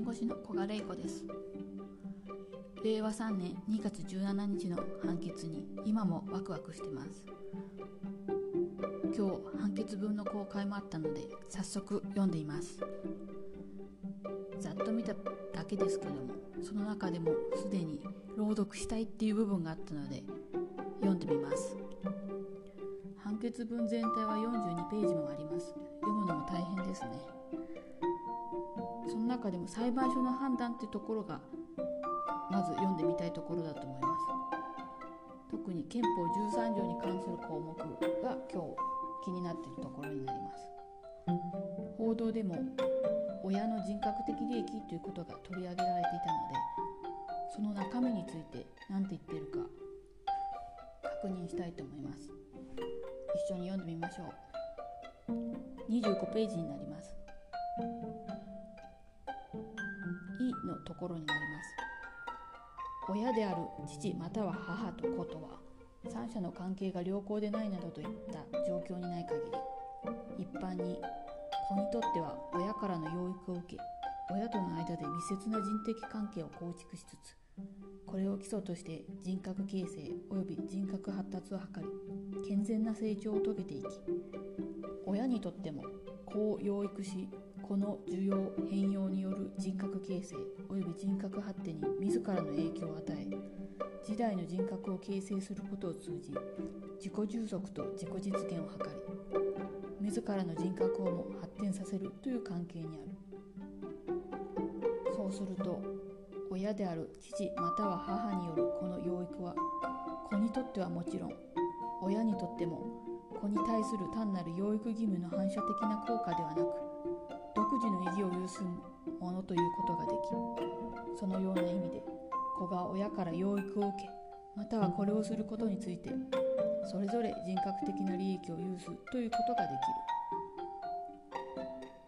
弁護士の小賀玲子です。令和3年2月17日の判決に今もワクワクしてます。今日判決文の公開もあったので早速読んでいます。ざっと見ただけですけどもその中でもすでに朗読したいっていう部分があったので読んでみます。判決文全体は42ページもあります。読むのも大変ですね。その中でも裁判所の判断ってところがまず読んでみたいところだと思います。特に憲法13条に関する項目が今日気になっているところになります。報道でも親の人格的利益ということが取り上げられていたのでその中身について何て言ってるか確認したいと思います。一緒に読んでみましょう。25ページになります「」のところになります。親である父または母と子とは三者の関係が良好でないなどといった状況にない限り一般に子にとっては親からの養育を受け親との間で密接な人的関係を構築しつつこれを基礎として人格形成及び人格発達を図り健全な成長を遂げていき親にとっても子を養育しこの需要変容による人格形成及び人格発展に自らの影響を与え時代の人格を形成することを通じ自己充足と自己実現を図り自らの人格をも発展させるという関係にある。そうすると親である父または母によるこの養育は子にとってはもちろん親にとっても子に対する単なる養育義務の反射的な効果ではなく独自の意義を有するものということができそのような意味で子が親から養育を受けまたはこれをすることについてそれぞれ人格的な利益を有すということができる、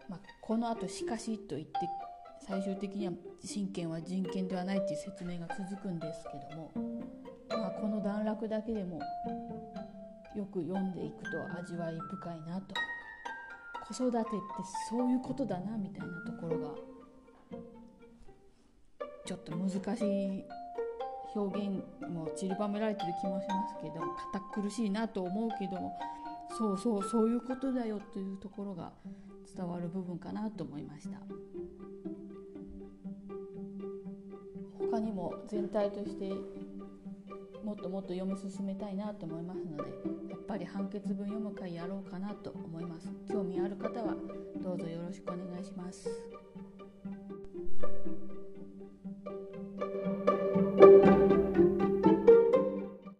まあ、このあと「しかし」と言って最終的には親権は人権ではないという説明が続くんですけども、まあ、この段落だけでもよく読んでいくと味わい深いなと。子育てってそういうことだなみたいなところがちょっと難しい表現も散りばめられてる気もしますけど堅苦しいなと思うけどそうそうそういうことだよというところが伝わる部分かなと思いました。他にも全体としてもっともっと読み進めたいなと思いますのでやっぱり判決文読む会やろうかなと思います興味ある方はどうぞよろしくお願いします。